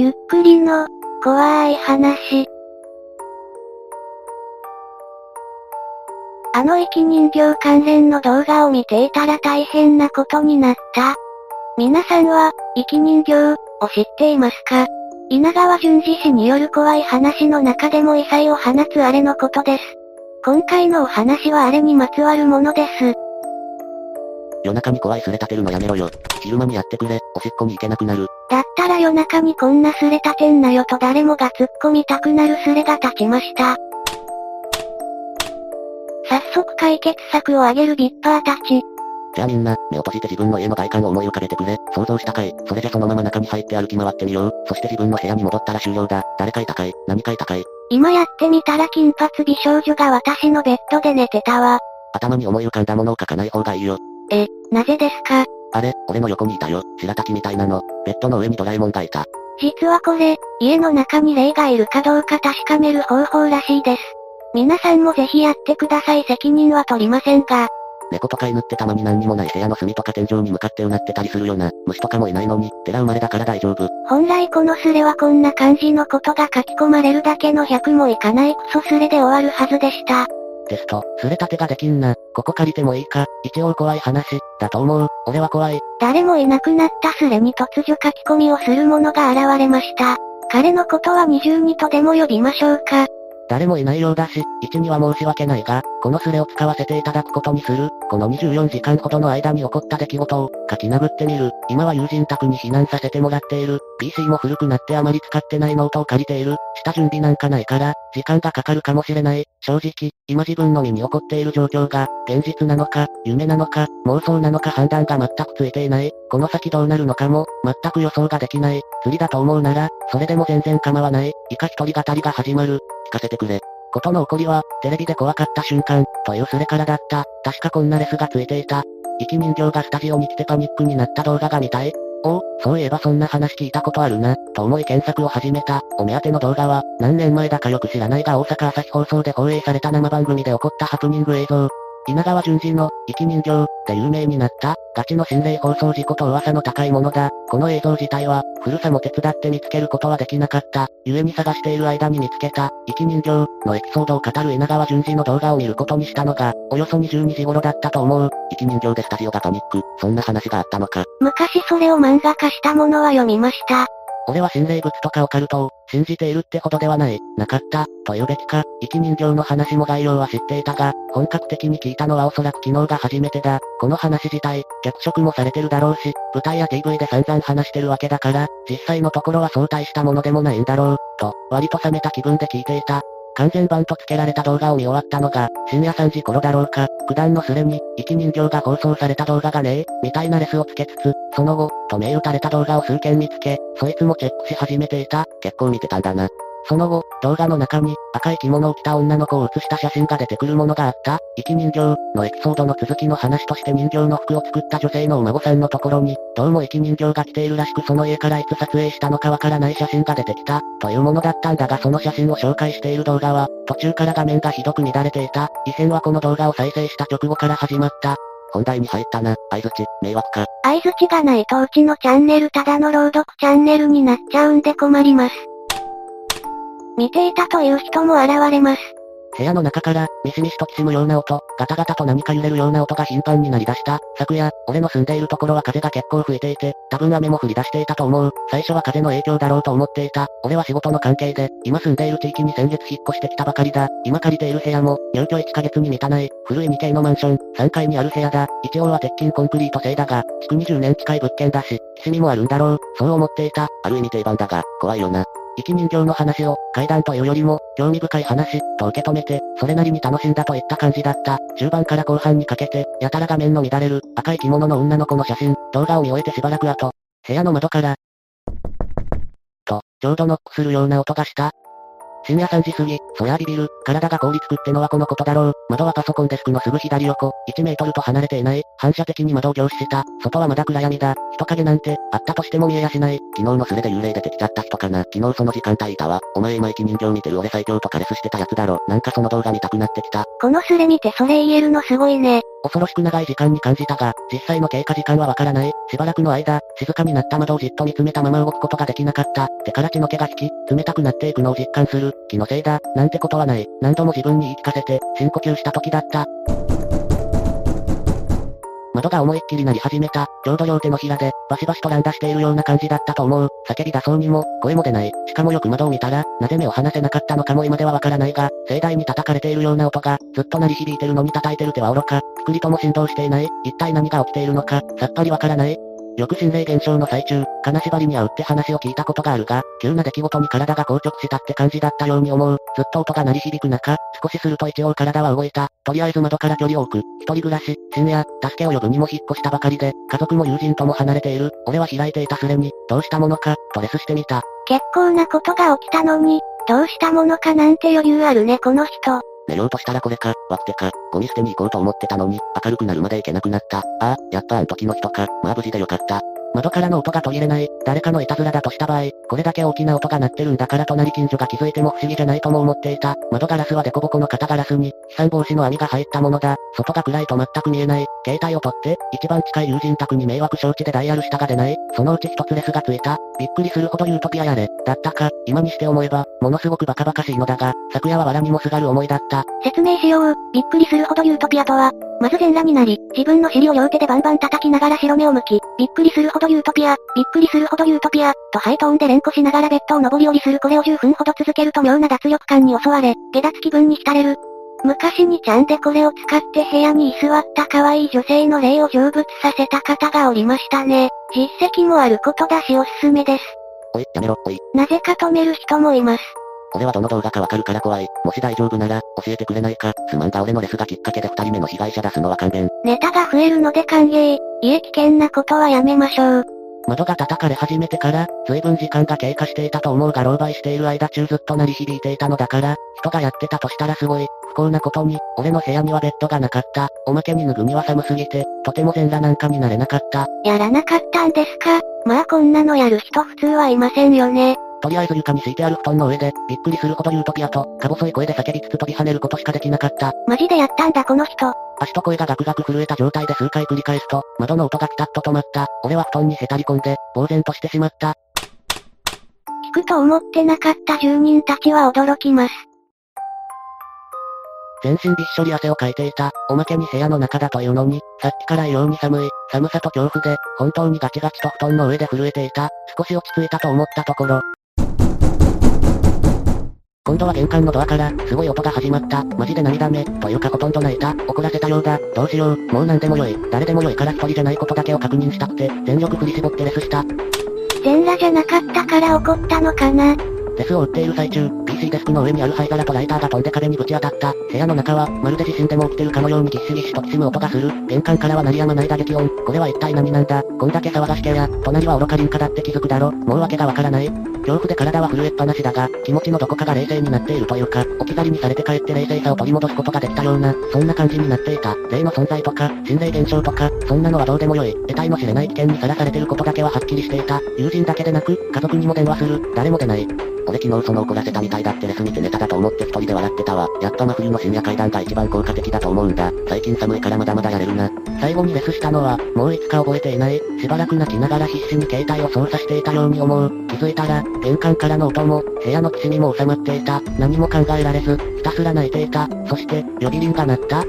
ゆっくりの、怖い話。あの生き人形関連の動画を見ていたら大変なことになった。皆さんは、生き人形、を知っていますか？稲川淳二氏による怖い話の中でも異彩を放つあれのことです。今回のお話はあれにまつわるものです。夜中に怖いすれ立てるのやめろよ。昼間にやってくれ、おしっこに行けなくなる。だったら夜中にこんなすれ立てんなよと誰もが突っ込みたくなるすれが立ちました。早速解決策を挙げるビッパーたち。じゃあみんな、目を閉じて自分の家の外観を思い浮かべてくれ。想像したかい。それでそのまま中に入って歩き回ってみよう。そして自分の部屋に戻ったら終了だ。誰かいたかい何かいたかい今やってみたら金髪美少女が私のベッドで寝てたわ。頭に思い浮かんだものを書かない方がいいよ。え、なぜですか？あれ、俺の横にいたよ。白滝みたいなの。ベッドの上にドラえもんがいた。実はこれ、家の中に霊がいるかどうか確かめる方法らしいです。皆さんもぜひやってください責任は取りませんが。猫とか犬ってたまに何にもない部屋の隅とか天井に向かってうなってたりするよな。虫とかもいないのに、寺生まれだから大丈夫。本来このスレはこんな感じのことが書き込まれるだけの100もいかないクソスレで終わるはずでした。テスト、すれたてができんな。ここ借りてもいいか？一応怖い話、だと思う。俺は怖い。誰もいなくなったスレに突如書き込みをする者が現れました。彼のことは二重にとでも呼びましょうか？誰もいないようだし、一には申し訳ないが、このスレを使わせていただくことにする。この24時間ほどの間に起こった出来事を、書き殴ってみる。今は友人宅に避難させてもらっている。PC も古くなってあまり使ってないノートを借りている。下準備なんかないから、時間がかかるかもしれない。正直、今自分の身に起こっている状況が、現実なのか、夢なのか、妄想なのか判断が全くついていない。この先どうなるのかも、全く予想ができない。釣りだと思うなら、それでも全然構わない。以下一人語りが始まる。聞かせてくれ。ことの起こりは、テレビで怖かった瞬間、というスレからだった。確かこんなレスがついていた。生き人形がスタジオに来てパニックになった動画が見たいおお、そういえばそんな話聞いたことあるな、と思い検索を始めた。お目当ての動画は、何年前だかよく知らないが大阪朝日放送で放映された生番組で起こったハプニング映像。稲川淳二の、生き人形、で有名になった、ガチの心霊放送事故と噂の高いものだ。この映像自体は、古さも手伝って見つけることはできなかった。故に探している間に見つけた、生き人形、のエピソードを語る稲川淳二の動画を見ることにしたのが、およそ22時頃だったと思う。生き人形でスタジオがパニック、そんな話があったのか。昔それを漫画化したものは読みました。俺は心霊物とかオカルトを、信じているってほどではない、なかった、と言うべきか、生き人形の話も概要は知っていたが、本格的に聞いたのはおそらく昨日が初めてだ。この話自体、脚色もされてるだろうし、舞台や TV で散々話してるわけだから、実際のところは相対したものでもないんだろう、と、割と冷めた気分で聞いていた。完全版と付けられた動画を見終わったのが、深夜3時頃だろうか、九段のすれに、生き人形が放送された動画がねえ、みたいなレスをつけつつ、その後、と銘打たれた動画を数件見つけ、そいつもチェックし始めていた、結構見てたんだな。その後、動画の中に、赤い着物を着た女の子を写した写真が出てくるものがあった。生き人形のエピソードの続きの話として人形の服を作った女性のお孫さんのところに、どうも生き人形が来ているらしくその家からいつ撮影したのかわからない写真が出てきた、というものだったんだがその写真を紹介している動画は、途中から画面がひどく乱れていた。異変はこの動画を再生した直後から始まった。本題に入ったな、相づち、迷惑か。相づちがないとうちのチャンネルただの朗読チャンネルになっちゃうんで困ります。見ていたという人も現れます。部屋の中から、ミシミシときしむような音、ガタガタと何か揺れるような音が頻繁になり出した。昨夜、俺の住んでいるところは風が結構吹いていて、多分雨も降り出していたと思う。最初は風の影響だろうと思っていた。俺は仕事の関係で、今住んでいる地域に先月引っ越してきたばかりだ。今借りている部屋も、入居1ヶ月に満たない、古い 2K のマンション、3階にある部屋だ。一応は鉄筋コンクリート製だが、築20年近い物件だし、きしみもあるんだろう。そう思っていた。ある意味定番だが、怖いよな。生き人形の話を、階段というよりも、興味深い話、と受け止めて、それなりに楽しんだといった感じだった。中盤から後半にかけて、やたら画面の乱れる、赤い着物の女の子の写真、動画を見終えてしばらく後、部屋の窓から、と、ちょうどノックするような音がした。深夜3時過ぎ、そりゃビビる、体が凍りつくってのはこのことだろう。窓はパソコンデスクのすぐ左横、1メートルと離れていない。反射的に窓を凝視した。外はまだ暗闇だ。人影なんて、あったとしても見えやしない。昨日のスレで幽霊出てきちゃった人かな。昨日その時間帯いたわ。お前今生き人形見てる俺最強とかレスしてたやつだろ。なんかその動画見たくなってきた。このスレ見てそれ言えるのすごいね。恐ろしく長い時間に感じたが、実際の経過時間はわからない。しばらくの間、静かになった窓をじっと見つめたまま動くことができなかった。手から血の気が引き、冷たくなっていくのを実感する。気のせいだ、なんてことはない。何度も自分に言い聞かせて、深呼吸した時だった。窓が思いっきりなり始めた。ちょうど両手のひらで、バシバシと乱打しているような感じだったと思う。叫び出そうにも、声も出ない。しかもよく窓を見たら、なぜ目を離せなかったのかも今ではわからないが、盛大に叩かれているような音が、ずっと鳴り響いてるのに叩いてる手は愚か、くくりとも振動していない。一体何が起きているのか、さっぱりわからない。よく心霊現象の最中、金縛りに遭うって話を聞いたことがあるが、急な出来事に体が硬直したって感じだったように思う。ずっと音が鳴り響く中、少しすると一応体は動いた。とりあえず窓から距離を置く。一人暮らし、深夜、助けを呼ぶにも引っ越したばかりで、家族も友人とも離れている。俺は開いていたスレに、どうしたものか、とレスしてみた。結構なことが起きたのに、どうしたものかなんて余裕あるねこの人。寝ようとしたらこれか、割ってか、ゴミ捨てに行こうと思ってたのに、明るくなるまで行けなくなった。ああ、やっぱあん時の人か、まあ無事でよかった。窓からの音が途切れない、誰かのいたずらだとした場合、これだけ大きな音が鳴ってるんだから隣近所が気づいても不思議じゃないとも思っていた。窓ガラスはデコボコの肩ガラスに、飛散防止の網が入ったものだ。外が暗いと全く見えない。携帯を取って、一番近い友人宅に迷惑承知でダイヤル下が出ない。そのうち一つレスがついた。びっくりするほどユートピアやれ。だったか、今にして思えば、ものすごくバカバカしいのだが、昨夜は藁にもすがる思いだった。説明しよう。びっくりするほどユートピアとは、まず全裸になり、自分の尻を両手でバンバン叩きながら白目を剥き、びっくりするほどユートピア、びっくりするほどユートピア、とハイトーンで連呼しながらベッドを上り下りするこれを10分ほど続けると妙な脱力感に襲われ、解脱気分に浸れる。昔2ちゃんでこれを使って部屋に居座った可愛い女性の霊を成仏させた方がおりましたね。実績もあることだしおすすめです。おい、やめろ、おい。なぜか止める人もいます。俺はどの動画かわかるから怖い。もし大丈夫なら、教えてくれないか。すまんが俺のレスがきっかけで二人目の被害者出すのは勘弁。ネタが増えるので歓迎。家危険なことはやめましょう。窓が叩かれ始めてから、随分時間が経過していたと思うが狼狽している間中ずっと鳴り響いていたのだから、人がやってたとしたらすごい、不幸なことに、俺の部屋にはベッドがなかった。おまけに脱ぐには寒すぎて、とても全裸なんかになれなかった。やらなかったんですか？まあこんなのやる人普通はいませんよね。とりあえず床に敷いてある布団の上で、びっくりするほどユートピアと、か細い声で叫びつつ飛び跳ねることしかできなかった。マジでやったんだこの人。足と声がガクガク震えた状態で数回繰り返すと、窓の音がピタッと止まった。俺は布団にへたり込んで、呆然としてしまった。聞くと思ってなかった住人たちは驚きます。全身びっしょり汗をかいていた。おまけに部屋の中だというのに、さっきから異様に寒い。寒さと恐怖で、本当にガチガチと布団の上で震えていた。少し落ち着いたと思ったところ、今度は玄関のドアから、すごい音が始まった。マジで涙目、というかほとんど泣いた。怒らせたようだ。どうしよう。もう何でもよい。誰でもよいから一人じゃないことだけを確認したくて、全力振り絞ってレスした。全裸じゃなかったから怒ったのかなレスを打っている最中、PC デスクの上にある灰皿とライターが飛んで壁にぶち当たった。部屋の中は、まるで地震でも起きてるかのようにぎっしぎしときしむ音がする。玄関からは鳴りやまない打撃音。これは一体何なんだ？こんだけ騒がしけや、隣は愚か林家だって気づくだろ。もう訳がわからない。恐怖で体は震えっぱなしだが、気持ちのどこかが冷静になっているというか、置き去りにされて帰って冷静さを取り戻すことができたような、そんな感じになっていた。霊の存在とか、心霊現象とか、そんなのはどうでもよい。得体の知れない危険にさらされてることだけははっきりしていた。友人だけでなく、家族にも電話する。誰も出ない。俺昨日その怒らせたみたいだってレス見てネタだと思って一人で笑ってたわ。やっぱ真冬の深夜階段が一番効果的だと思うんだ。最近寒いからまだまだやれるな。最後にレスしたのは、もういつか覚えていない。しばらく泣きながら必死に携帯を操作していたように思う。気づいたら、玄関からの音も、部屋のきしみも収まっていた。何も考えられず、ひたすら泣いていた。そして、呼び鈴が鳴った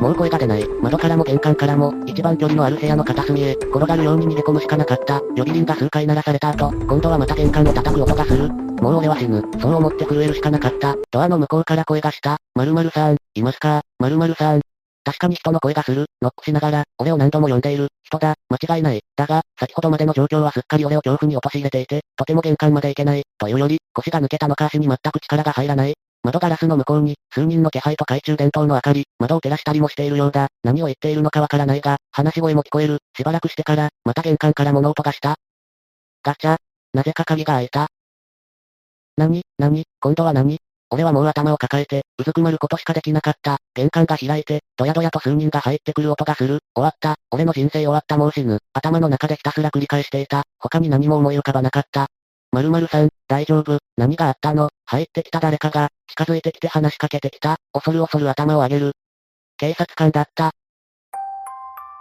もう声が出ない。窓からも玄関からも、一番距離のある部屋の片隅へ、転がるように逃げ込むしかなかった。呼び鈴が数回鳴らされた後、今度はまた玄関を叩く音がする。もう俺は死ぬ。そう思って震えるしかなかった。ドアの向こうから声がした。〇〇さん、いますか〇〇さん。確かに人の声がする。ノックしながら、俺を何度も呼んでいる。人だ。間違いない。だが、先ほどまでの状況はすっかり俺を恐怖に陥れていて、とても玄関まで行けない。というより、腰が抜けたのか足に全く力が入らない。窓ガラスの向こうに、数人の気配と懐中電灯の明かり、窓を照らしたりもしているようだ。何を言っているのかわからないが、話し声も聞こえる。しばらくしてから、また玄関から物音がした。ガチャ。なぜか鍵が開いた。何何今度は何？俺はもう頭を抱えて、うずくまることしかできなかった。玄関が開いて、どやどやと数人が入ってくる音がする。終わった。俺の人生終わったもう死ぬ。頭の中でひたすら繰り返していた。他に何も思い浮かばなかった。〇〇さん、大丈夫、何があったの？入ってきた誰かが、近づいてきて話しかけてきた、恐る恐る頭を上げる。警察官だった。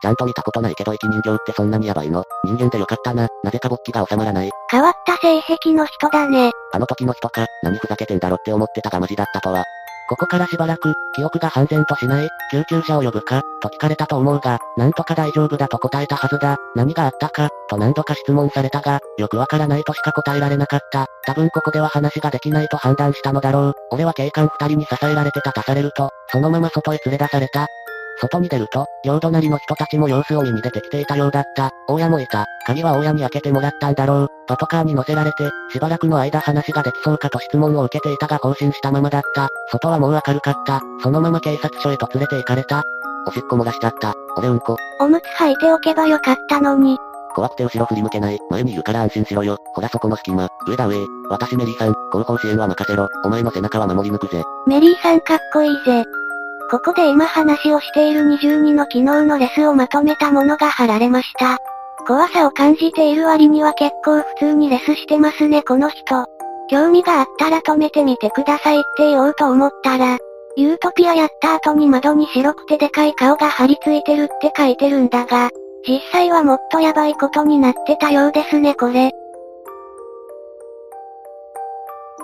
ちゃんと見たことないけど生き人形ってそんなにヤバいの？人間でよかったな。なぜか勃起が収まらない。変わった性癖の人だね。あの時の人か、何ふざけてんだろって思ってたがマジだったとは。ここからしばらく、記憶が半然としない、救急車を呼ぶか、と聞かれたと思うが、なんとか大丈夫だと答えたはずだ。何があったか、と何度か質問されたが、よくわからないとしか答えられなかった。多分ここでは話ができないと判断したのだろう。俺は警官二人に支えられて立たされると、そのまま外へ連れ出された。外に出ると、両隣の人たちも様子を見に出てきていたようだった。大家もいた。鍵は大家に開けてもらったんだろう。パトカーに乗せられて、しばらくの間話ができそうかと質問を受けていたが更新したままだった。外はもう明るかった。そのまま警察署へと連れて行かれた。おしっこ漏らしちゃった。俺うんこ。おむつ履いておけばよかったのに。怖くて後ろ振り向けない。前にいるから安心しろよ。ほらそこの隙間。上だ上。私メリーさん、後方支援は任せろ。お前の背中は守り抜くぜ。メリーさんかっこいいぜ。ここで今話をしている22の昨日のレスをまとめたものが貼られました。怖さを感じている割には結構普通にレスしてますねこの人。興味があったら止めてみてくださいって言おうと思ったら、ユートピアやった後に窓に白くてでかい顔が張り付いてるって書いてるんだが、実際はもっとやばいことになってたようですねこれ。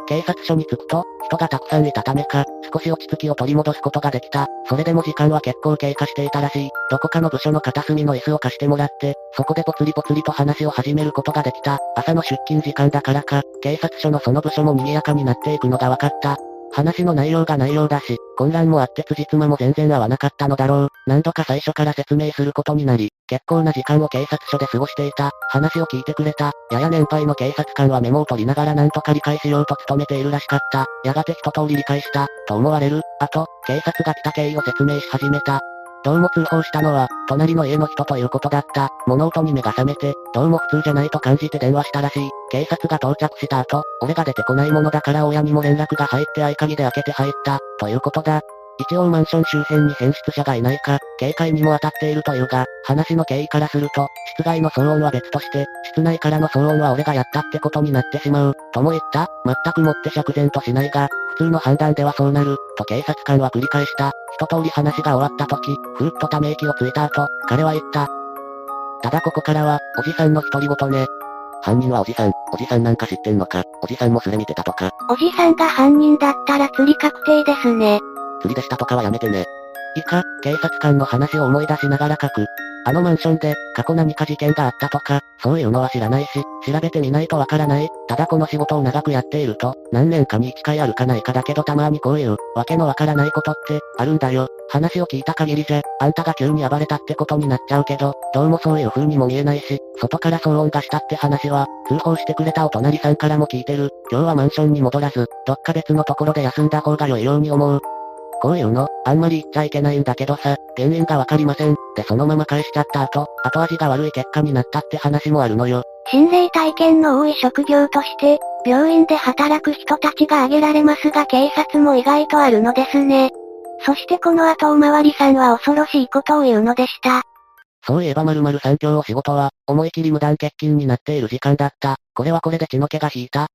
警察署に着くと、人がたくさんいたためか、少し落ち着きを取り戻すことができた。それでも時間は結構経過していたらしい。どこかの部署の片隅の椅子を貸してもらって、そこでぽつりぽつりと話を始めることができた。朝の出勤時間だからか、警察署のその部署も賑やかになっていくのが分かった。話の内容が内容だし、混乱もあって辻褄も全然合わなかったのだろう。何度か最初から説明することになり、結構な時間を警察署で過ごしていた。話を聞いてくれた。やや年配の警察官はメモを取りながら何とか理解しようと努めているらしかった。やがて一通り理解した、と思われる。あと、警察が来た経緯を説明し始めた。どうも通報したのは、隣の家の人ということだった。物音に目が覚めて、どうも普通じゃないと感じて電話したらしい。警察が到着した後、俺が出てこないものだから親にも連絡が入って合鍵で開けて入った、ということだ。一応マンション周辺に変質者がいないか、警戒にも当たっているというが、話の経緯からすると、室外の騒音は別として、室内からの騒音は俺がやったってことになってしまう、とも言った。全くもって釈然としないが、普通の判断ではそうなる、と警察官は繰り返した。一通り話が終わった時、ふーっとため息をついた後、彼は言った。ただここからは、おじさんの独り言ね。犯人はおじさん、おじさんなんか知ってんのか、おじさんもすれ見てたとか。おじさんが犯人だったら釣り確定ですね。釣りでしたとかはやめてね。以下、警察官の話を思い出しながら書く。あのマンションで、過去何か事件があったとか、そういうのは知らないし、調べてみないとわからない。ただこの仕事を長くやっていると、何年かに1回あるかないかだけどたまにこういう、わけのわからないことって、あるんだよ。話を聞いた限りじゃ、あんたが急に暴れたってことになっちゃうけど、どうもそういう風にも見えないし、外から騒音がしたって話は、通報してくれたお隣さんからも聞いてる。今日はマンションに戻らず、どっか別のところで休んだ方が良いように思う。こういうの、あんまり言っちゃいけないんだけどさ、原因がわかりません。でそのまま返しちゃった後、後味が悪い結果になったって話もあるのよ。心霊体験の多い職業として、病院で働く人たちが挙げられますが警察も意外とあるのですね。そしてこの後おまわりさんは恐ろしいことを言うのでした。そういえば〇〇三教お仕事は、思い切り無断欠勤になっている時間だった。これはこれで血の気が引いた。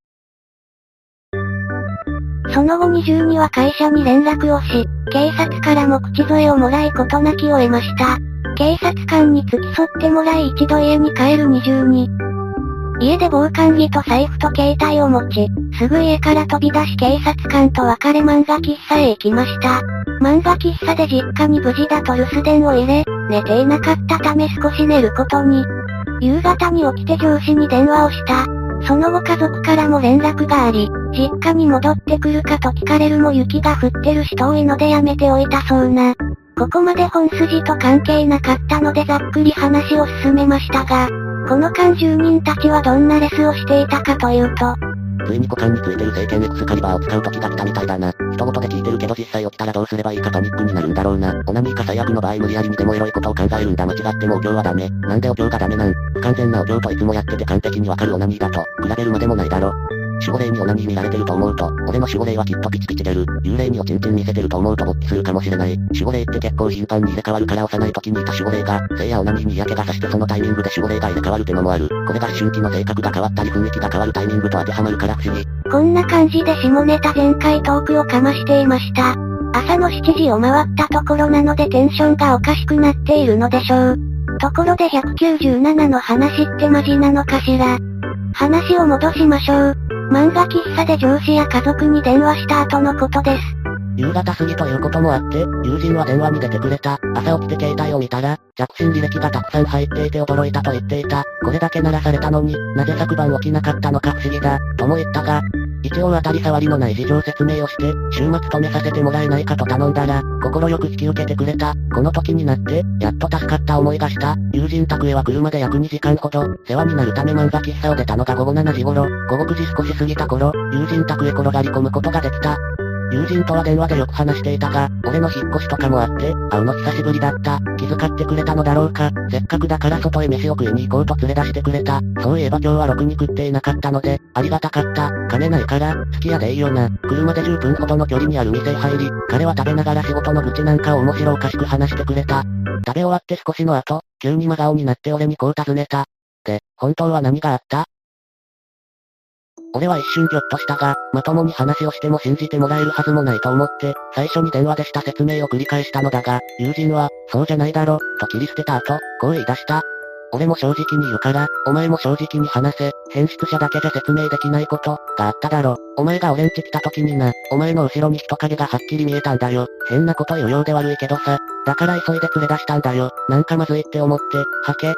その後22は会社に連絡をし、警察からも口添えをもらい事なきを得ました。警察官に付き添ってもらい一度家に帰る22。家で防寒着と財布と携帯を持ち、すぐ家から飛び出し警察官と別れ漫画喫茶へ行きました。漫画喫茶で実家に無事だと留守電を入れ、寝ていなかったため少し寝ることに。夕方に起きて上司に電話をした。その後家族からも連絡があり、実家に戻ってくるかと聞かれるも雪が降ってる人多いのでやめておいたそうな。ここまで本筋と関係なかったのでざっくり話を進めましたが、この間住人たちはどんなレスをしていたかというと、ついに股間についてる聖剣エクスカリバーを使う時が来たみたいだな。一言で聞いてるけど実際起きたらどうすればいいかパニックになるんだろうな。オナニーか最悪の場合無理やりにでもエロいことを考えるんだ間違ってもお経はダメ。なんでお経がダメなん不完全なお経といつもやってて完璧にわかるオナニーだと、比べるまでもないだろ。守護霊にオナニー見られてると思うと、俺の守護霊はきっとピチピチ出る。幽霊におちんちん見せてると思うと勃起するかもしれない。守護霊って結構頻繁に入れ替わるから幼い時にいた守護霊が、性やオナニーに嫌気がさしてそのタイミングで守護霊が入れ替わるってのもある。これが思春期の性格が変わったり雰囲気が変わるタイミングと当てはまるから不思議。こんな感じで下ネタ全開トークをかましていました。朝の7時を回ったところなのでテンションがおかしくなっているのでしょう。ところで197の話ってマジなのかしら話を戻しましょう。漫画喫茶で上司や家族に電話した後のことです。夕方過ぎということもあって、友人は電話に出てくれた。朝起きて携帯を見たら、着信履歴がたくさん入っていて驚いたと言っていた。これだけ鳴らされたのに、なぜ昨晩起きなかったのか不思議だ、とも言ったが、一応当たり障りのない事情説明をして、週末止めさせてもらえないかと頼んだら、心よく引き受けてくれた。この時になって、やっと助かった思いがした。友人宅へは車で約2時間ほど、世話になるため漫画喫茶を出たのが午後7時頃、午後9時少し過ぎた頃、友人宅へ転がり込むことができた。友人とは電話でよく話していたが、俺の引っ越しとかもあって、会うの久しぶりだった。気遣ってくれたのだろうか。せっかくだから外へ飯を食いに行こうと連れ出してくれた。そういえば今日はろくに食っていなかったので、ありがたかった。金ないから、好きやでいいよな。車で10分ほどの距離にある店へ入り、彼は食べながら仕事の愚痴なんかを面白おかしく話してくれた。食べ終わって少しの後、急に真顔になって俺にこう尋ねた。で、本当は何があった？俺は一瞬ぎょっとしたが、まともに話をしても信じてもらえるはずもないと思って、最初に電話でした説明を繰り返したのだが、友人は、そうじゃないだろ、と切り捨てた後、こう言い出した。俺も正直に言うから、お前も正直に話せ、変質者だけじゃ説明できないこと、があっただろ。お前が俺んち来た時にな、お前の後ろに人影がはっきり見えたんだよ。変なこと言うようで悪いけどさ。だから急いで連れ出したんだよ。なんかまずいって思って、はけ、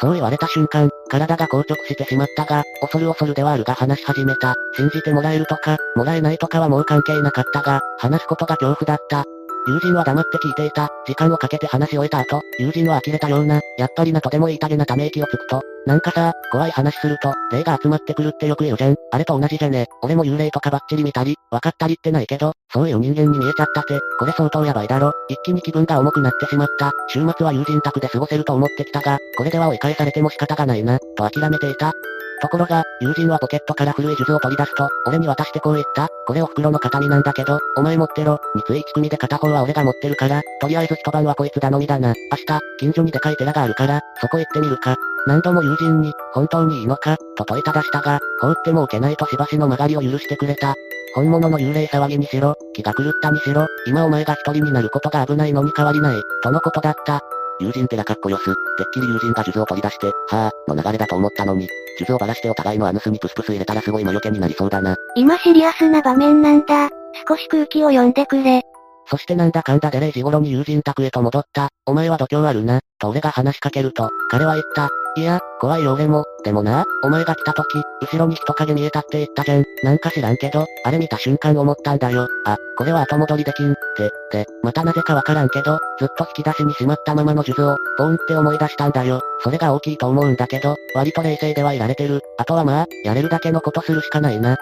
そう言われた瞬間、体が硬直してしまったが、恐る恐るではあるが話し始めた。信じてもらえるとか、もらえないとかはもう関係なかったが、話すことが恐怖だった。友人は黙って聞いていた。時間をかけて話し終えた後、友人は呆れたような、やっぱりなとでも言いたげなため息をつくと、なんかさ、怖い話すると、霊が集まってくるってよく言うじゃん。あれと同じじゃね。俺も幽霊とかバッチリ見たり、分かったりってないけど、そういう人間に見えちゃったて、これ相当やばいだろ。一気に気分が重くなってしまった。週末は友人宅で過ごせると思ってきたが、これでは追い返されても仕方がないな、と諦めていた。ところが、友人はポケットから古い数珠を取り出すと、俺に渡してこう言った。これを袋の形見なんだけど、お前持ってろ。三つ一組で片方は俺が持ってるから、とりあえず一晩はこいつ頼みだな。明日、近所にでかい寺があるから、そこ行ってみるか。何度も友人に、本当にいいのか、と問いただしたが、放っても置けないとしばしの曲がりを許してくれた。本物の幽霊騒ぎにしろ、気が狂ったにしろ、今お前が一人になることが危ないのに変わりない、とのことだった。友人寺かっこよす。てっきり友人が数珠を取り出して、はぁ、の流れだと思ったのに、数珠をばらしてお互いのアヌスにプスプス入れたらすごい魔除けになりそうだな。今シリアスな場面なんだ。少し空気を読んでくれ。そしてなんだかんだで0時頃に友人宅へと戻った。お前は度胸あるな、と俺が話しかけると、彼は言った。いや、怖いよ俺も。でもな、お前が来た時、後ろに人影見えたって言ったじゃん。なんか知らんけど、あれ見た瞬間思ったんだよ。あ、これは後戻りできん。って、で、またなぜかわからんけど、ずっと引き出しにしまったままの数珠を、ボーンって思い出したんだよ。それが大きいと思うんだけど、割と冷静ではいられてる。あとはまあ、やれるだけのことするしかないな。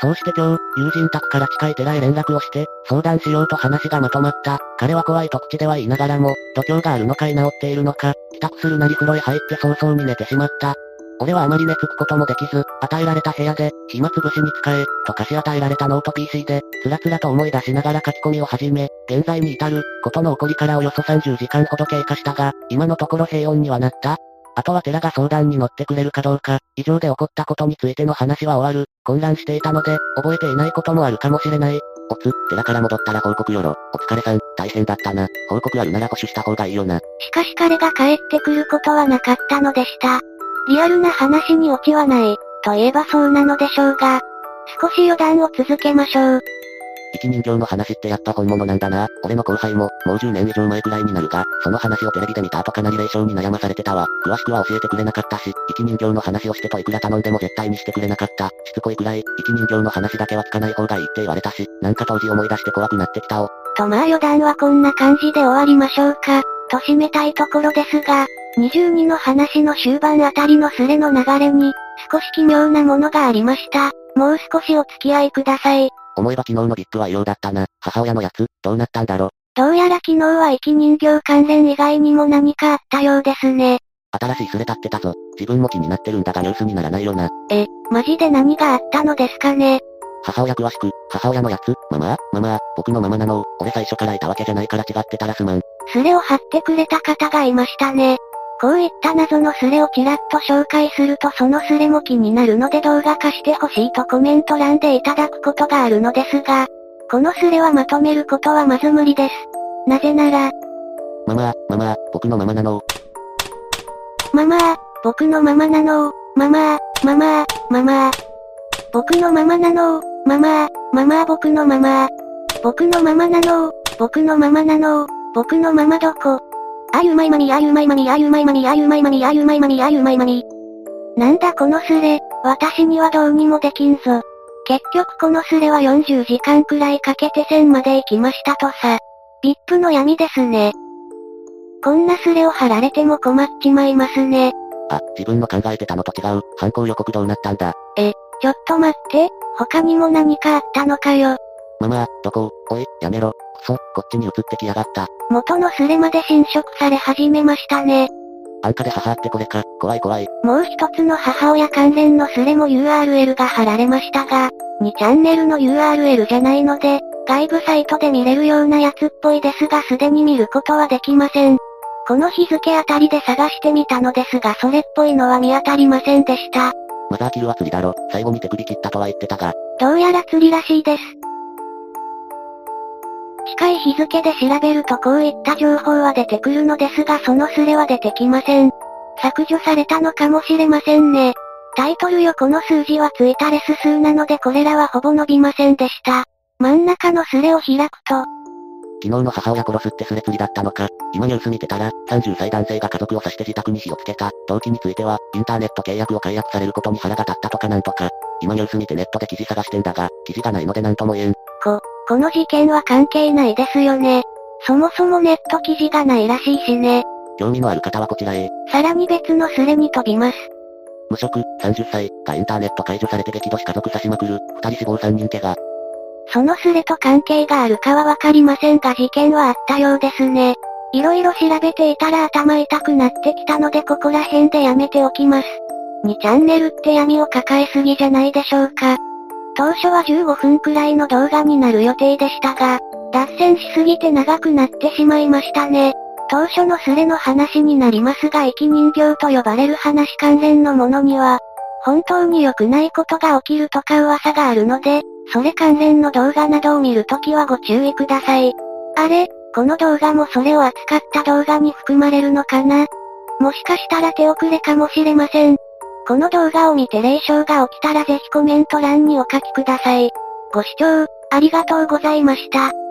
そうして今日、友人宅から近い寺へ連絡をして、相談しようと話がまとまった。彼は怖いと口では言いながらも、度胸があるのか居直っているのか、帰宅するなり風呂へ入って早々に寝てしまった。俺はあまり寝つくこともできず、与えられた部屋で、暇つぶしに使え、と貸し与えられたノート PC で、つらつらと思い出しながら書き込みを始め、現在に至る、ことの起こりからおよそ30時間ほど経過したが、今のところ平穏にはなった。あとは寺が相談に乗ってくれるかどうか、以上で起こったことについての話は終わる。混乱していたので、覚えていないこともあるかもしれない。おつ、寺から戻ったら報告よろ。お疲れさん、大変だったな。報告あるなら保守した方がいいよな。しかし彼が帰ってくることはなかったのでした。リアルな話にオチはない、と言えばそうなのでしょうが、少し余談を続けましょう。生人形の話ってやっぱ本物なんだな。俺の後輩も、もう10年以上前くらいになるが、その話をテレビで見た後かなり霊障に悩まされてたわ。詳しくは教えてくれなかったし、生人形の話をしてといくら頼んでも絶対にしてくれなかった。しつこいくらい、生人形の話だけは聞かない方がいいって言われたし、なんか当時思い出して怖くなってきたお。とまあ余談はこんな感じで終わりましょうか、と締めたいところですが、22の話の終盤あたりのスレの流れに、少し奇妙なものがありました。もう少しお付き合いください。思えば昨日のビップは異様だったな。母親のやつ、どうなったんだろ。どうやら昨日は生き人形関連以外にも何かあったようですね。新しいスレ立ってたぞ。自分も気になってるんだがニュースにならないよな。え、マジで何があったのですかね？母親詳しく、母親のやつ、ママママ僕のママなの俺最初からいたわけじゃないから違ってたらすまん。スレを貼ってくれた方がいましたね。こういった謎のスレをちらっと紹介するとそのスレも気になるので動画化してほしいとコメント欄でいただくことがあるのですが、このスレはまとめることはまず無理です。なぜなら、ママ、ママ、僕のママなの。ママー、僕のママなのママー、ママー、ママー。僕のママなのママー、ママー僕のママー。僕のママなの僕のママなの僕のママどこあゆまいまみあゆまいまみあゆまいまみあゆまいまみあゆまいまみあゆまいまみ。なんだこのスレ、私にはどうにもできんぞ。結局このスレは40時間くらいかけて線まで行きましたとさ。VIP の闇ですね。こんなスレを貼られても困っちまいますね。あ、自分の考えてたのと違う、犯行予告どうなったんだ。え、ちょっと待って、他にも何かあったのかよ。ママ、どこおい、やめろ。そ、こっちに移ってきやがった。元のスレまで侵食され始めましたね。安価で母ってこれか、怖い怖い。もう一つの母親関連のスレも URL が貼られましたが、2チャンネルの URL じゃないので、外部サイトで見れるようなやつっぽいですがすでに見ることはできません。この日付あたりで探してみたのですがそれっぽいのは見当たりませんでした。マザーキルは釣りだろ。最後に手首切ったとは言ってたが。どうやら釣りらしいです。近い日付で調べるとこういった情報は出てくるのですがそのスレは出てきません。削除されたのかもしれませんね。タイトルよこの数字はついたレス数なのでこれらはほぼ伸びませんでした。真ん中のスレを開くと、昨日の母親殺すってスレ釣りだったのか。今ニュース見てたら、30歳男性が家族を刺して自宅に火をつけた。動機については、インターネット契約を解約されることに腹が立ったとかなんとか。今ニュース見てネットで記事探してんだが、記事がないのでなんとも言えん。こ、この事件は関係ないですよね。そもそもネット記事がないらしいしね。興味のある方はこちらへ。さらに別のスレに飛びます。無職、30歳、がインターネット解除されて激怒し家族刺しまくる、二人死亡三人怪我。そのスレと関係があるかはわかりませんが事件はあったようですね。いろいろ調べていたら頭痛くなってきたのでここら辺でやめておきます。2チャンネルって闇を抱えすぎじゃないでしょうか。当初は15分くらいの動画になる予定でしたが、脱線しすぎて長くなってしまいましたね。当初のスレの話になりますが生き人形と呼ばれる話関連のものには、本当に良くないことが起きるとか噂があるので、それ関連の動画などを見るときはご注意ください。あれ、この動画もそれを扱った動画に含まれるのかな？もしかしたら手遅れかもしれません。この動画を見て霊障が起きたらぜひコメント欄にお書きください。ご視聴、ありがとうございました。